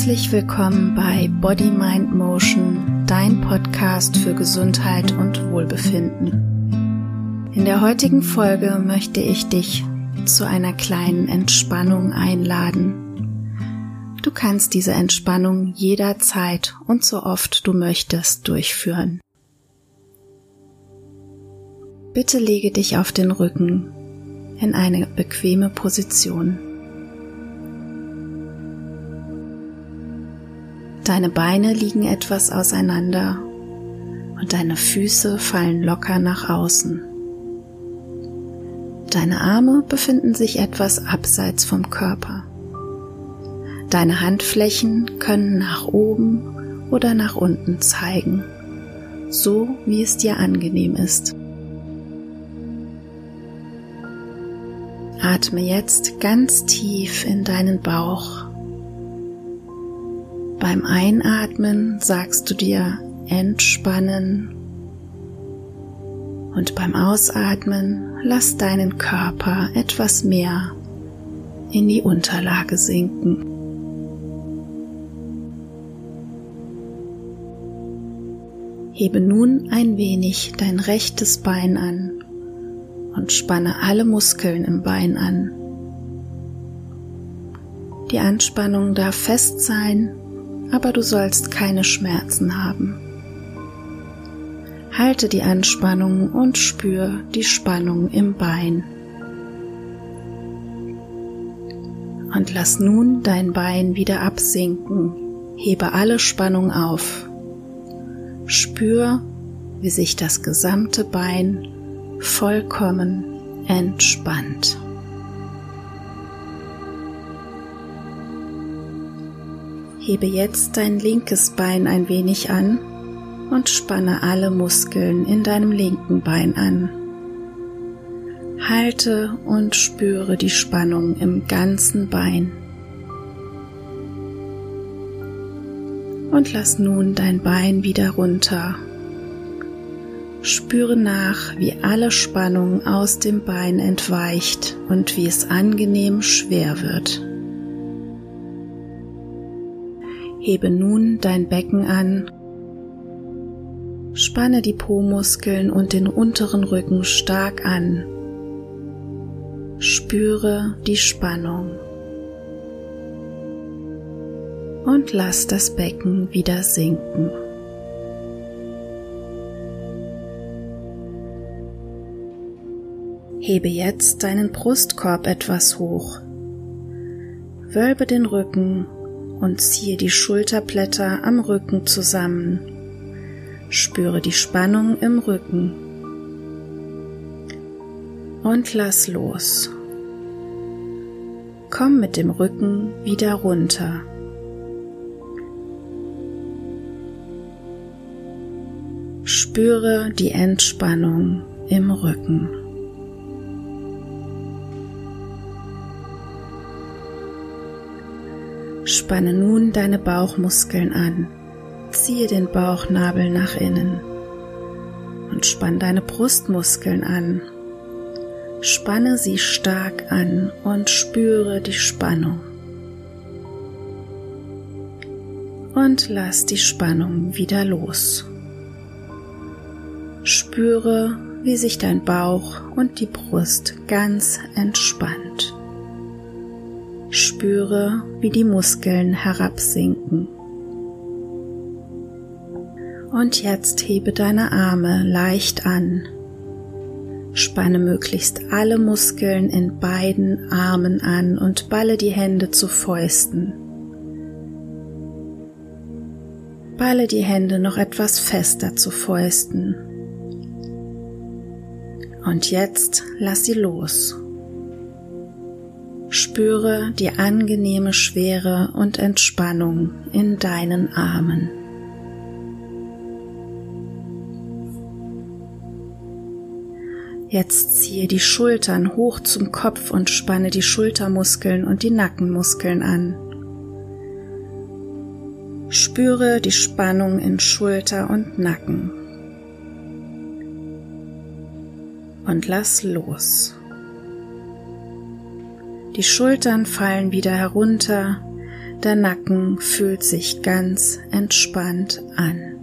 Herzlich willkommen bei Body Mind Motion, dein Podcast für Gesundheit und Wohlbefinden. In der heutigen Folge möchte ich dich zu einer kleinen Entspannung einladen. Du kannst diese Entspannung jederzeit und so oft du möchtest durchführen. Bitte lege dich auf den Rücken in eine bequeme Position. Deine Beine liegen etwas auseinander und deine Füße fallen locker nach außen. Deine Arme befinden sich etwas abseits vom Körper. Deine Handflächen können nach oben oder nach unten zeigen, so wie es dir angenehm ist. Atme jetzt ganz tief in deinen Bauch beim Einatmen sagst du dir entspannen und beim Ausatmen lass deinen Körper etwas mehr in die Unterlage sinken. Hebe nun ein wenig dein rechtes Bein an und spanne alle Muskeln im Bein an. Die Anspannung darf fest sein aber du sollst keine Schmerzen haben. Halte die Anspannung und spür die Spannung im Bein. Und lass nun dein Bein wieder absinken. Hebe alle Spannung auf. Spür, wie sich das gesamte Bein vollkommen entspannt. Hebe jetzt dein linkes Bein ein wenig an und spanne alle Muskeln in deinem linken Bein an. Halte und spüre die Spannung im ganzen Bein. Und lass nun dein Bein wieder runter. Spüre nach, wie alle Spannung aus dem Bein entweicht und wie es angenehm schwer wird. Hebe nun dein Becken an, spanne die Po-Muskeln und den unteren Rücken stark an. Spüre die Spannung. Und lass das Becken wieder sinken. Hebe jetzt deinen Brustkorb etwas hoch. Wölbe den Rücken und ziehe die Schulterblätter am Rücken zusammen. Spüre die Spannung im Rücken und lass los. Komm mit dem Rücken wieder runter. Spüre die Entspannung im Rücken. Spanne nun deine Bauchmuskeln an. Ziehe den Bauchnabel nach innen und spann deine Brustmuskeln an. Spanne sie stark an und spüre die Spannung. Und lass die Spannung wieder los. Spüre, wie sich dein Bauch und die Brust ganz entspannt. Spüre, wie die Muskeln herabsinken. Und jetzt hebe deine Arme leicht an. Spanne möglichst alle Muskeln in beiden Armen an und balle die Hände zu Fäusten. Balle die Hände noch etwas fester zu Fäusten. Und jetzt lass sie los. Spüre die angenehme Schwere und Entspannung in deinen Armen. Jetzt ziehe die Schultern hoch zum Kopf und spanne die Schultermuskeln und die Nackenmuskeln an. Spüre die Spannung in Schulter und Nacken. Und lass los. Die Schultern fallen wieder herunter, Der Nacken fühlt sich ganz entspannt an.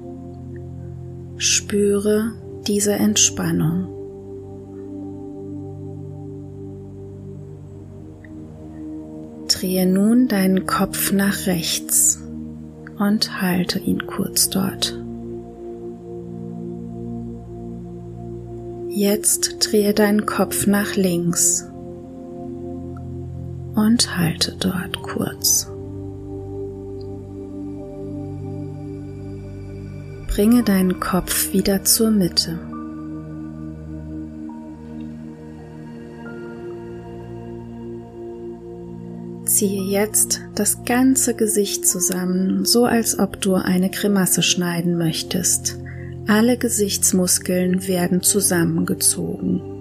Spüre diese Entspannung. Drehe nun deinen Kopf nach rechts und halte ihn kurz dort. Jetzt drehe deinen Kopf nach links und halte dort kurz. Bringe deinen Kopf wieder zur Mitte. Ziehe jetzt das ganze Gesicht zusammen, so als ob du eine Grimasse schneiden möchtest. Alle Gesichtsmuskeln werden zusammengezogen.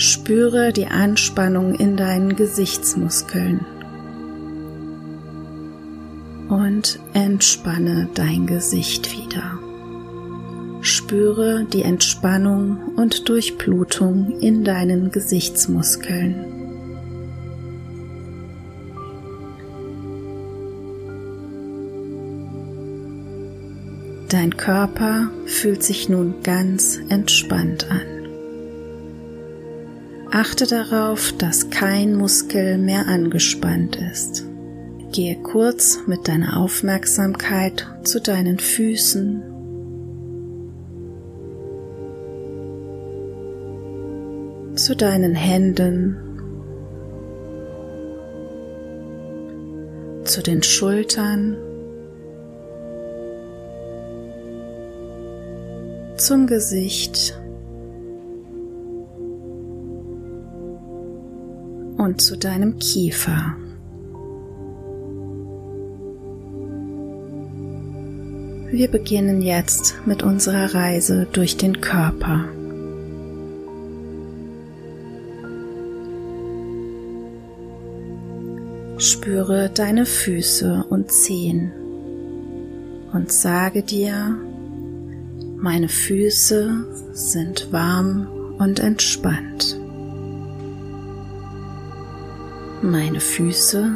Spüre die Anspannung in deinen Gesichtsmuskeln und entspanne dein Gesicht wieder. Spüre die Entspannung und Durchblutung in deinen Gesichtsmuskeln. Dein Körper fühlt sich nun ganz entspannt an. Achte darauf, dass kein Muskel mehr angespannt ist. Gehe kurz mit deiner Aufmerksamkeit zu deinen Füßen. zu deinen Händen, zu den Schultern, zum Gesicht und zu deinem Kiefer. Wir beginnen jetzt mit unserer Reise durch den Körper. Spüre deine Füße und Zehen und sage dir, meine Füße sind warm und entspannt. Meine Füße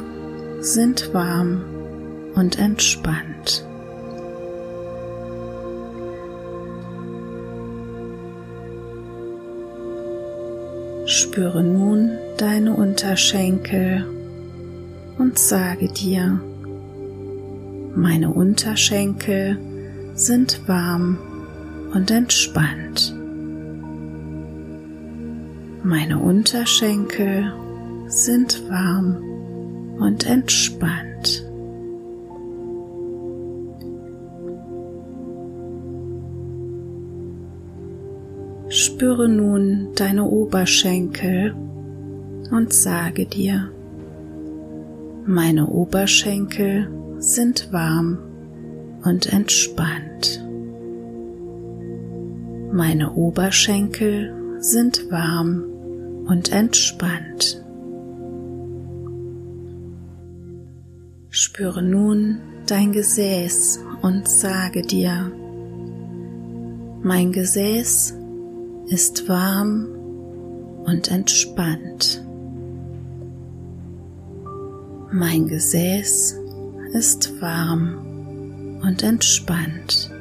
sind warm und entspannt. Spüre nun deine Unterschenkel und sage dir, meine Unterschenkel sind warm und entspannt. Meine Unterschenkel sind warm und entspannt. Spüre nun deine Oberschenkel und sage dir, meine Oberschenkel sind warm und entspannt. Meine Oberschenkel sind warm und entspannt. Spüre nun dein Gesäß und sage dir, mein Gesäß ist warm und entspannt. Mein Gesäß ist warm und entspannt.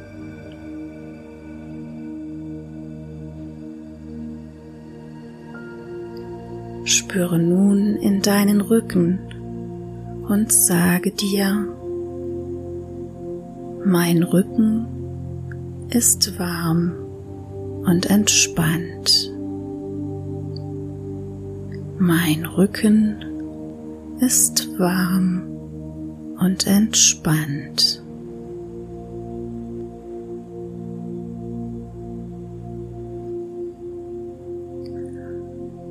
Spüre nun in deinen Rücken und sage dir, mein Rücken ist warm und entspannt. Mein Rücken ist warm und entspannt.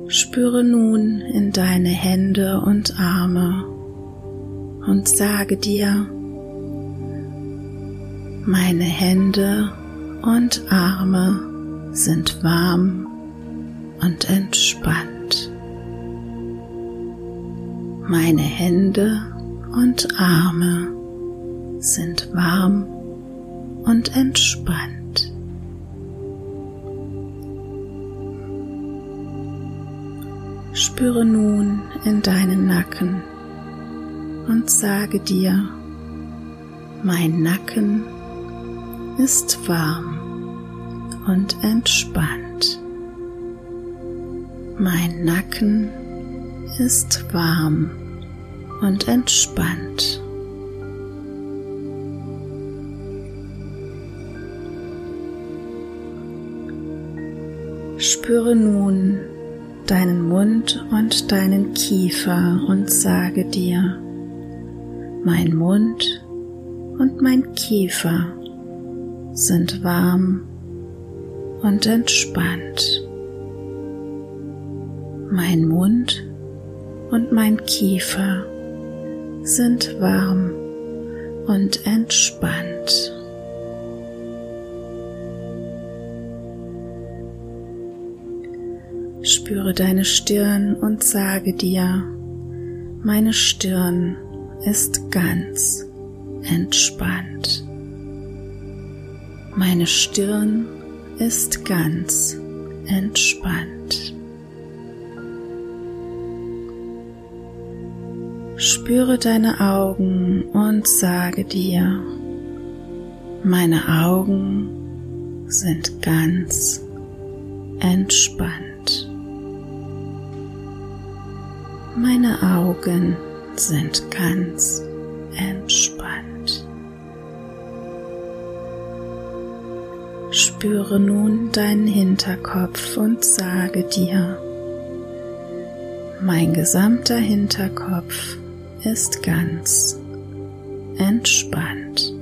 Spüre nun in deine Hände und Arme und sage dir, meine Hände und Arme sind warm und entspannt. Meine Hände und Arme sind warm und entspannt. Spüre nun in deinen Nacken und sage dir, mein Nacken ist warm und entspannt. Mein Nacken ist warm und entspannt. Spüre nun deinen Mund und deinen Kiefer und sage dir, mein Mund und mein Kiefer sind warm und entspannt. Mein Mund und mein Kiefer sind warm und entspannt. Spüre deine Stirn und sage dir, meine Stirn ist ganz entspannt. Meine Stirn ist ganz entspannt. Spüre deine Augen und sage dir, meine Augen sind ganz entspannt. Meine Augen sind ganz entspannt. Spüre nun deinen Hinterkopf und sage dir, mein gesamter Hinterkopf ist ganz entspannt.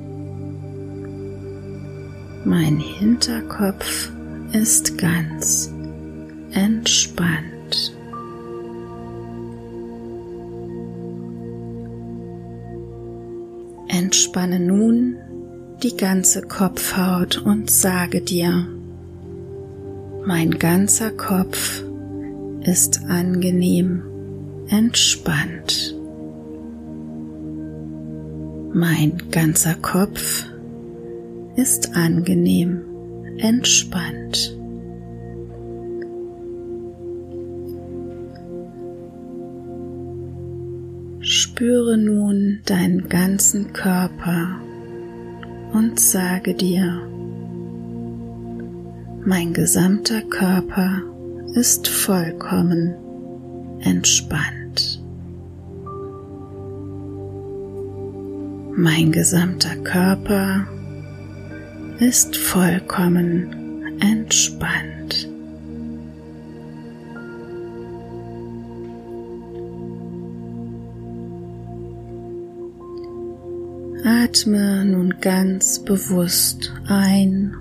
Mein Hinterkopf ist ganz entspannt. Entspanne nun die ganze Kopfhaut und sage dir, mein ganzer Kopf ist angenehm entspannt. Mein ganzer Kopf ist angenehm entspannt. Spüre nun deinen ganzen Körper und sage dir, mein gesamter Körper ist vollkommen entspannt. Mein gesamter Körper ist vollkommen entspannt. Atme nun ganz bewusst ein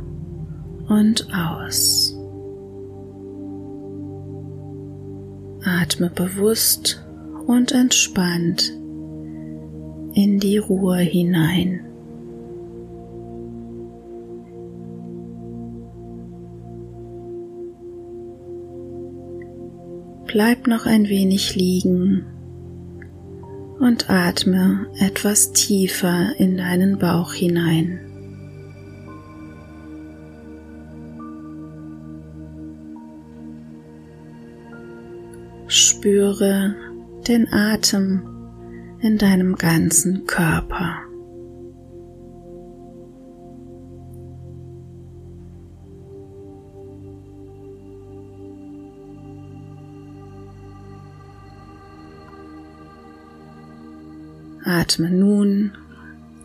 und aus. Atme bewusst und entspannt in die Ruhe hinein. Bleib noch ein wenig liegen und atme etwas tiefer in deinen Bauch hinein. Spüre den Atem in deinem ganzen Körper. Atme nun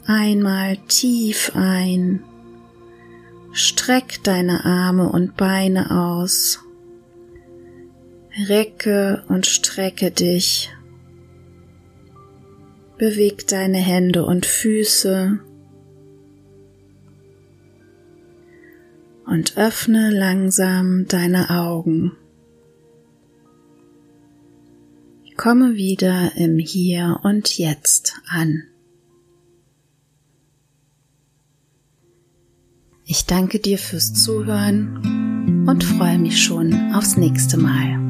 einmal tief ein. Streck deine Arme und Beine aus. Recke und strecke dich. Beweg deine Hände und Füße. Und öffne langsam deine Augen. Komme wieder im Hier und Jetzt an. Ich danke dir fürs Zuhören und freue mich schon aufs nächste Mal.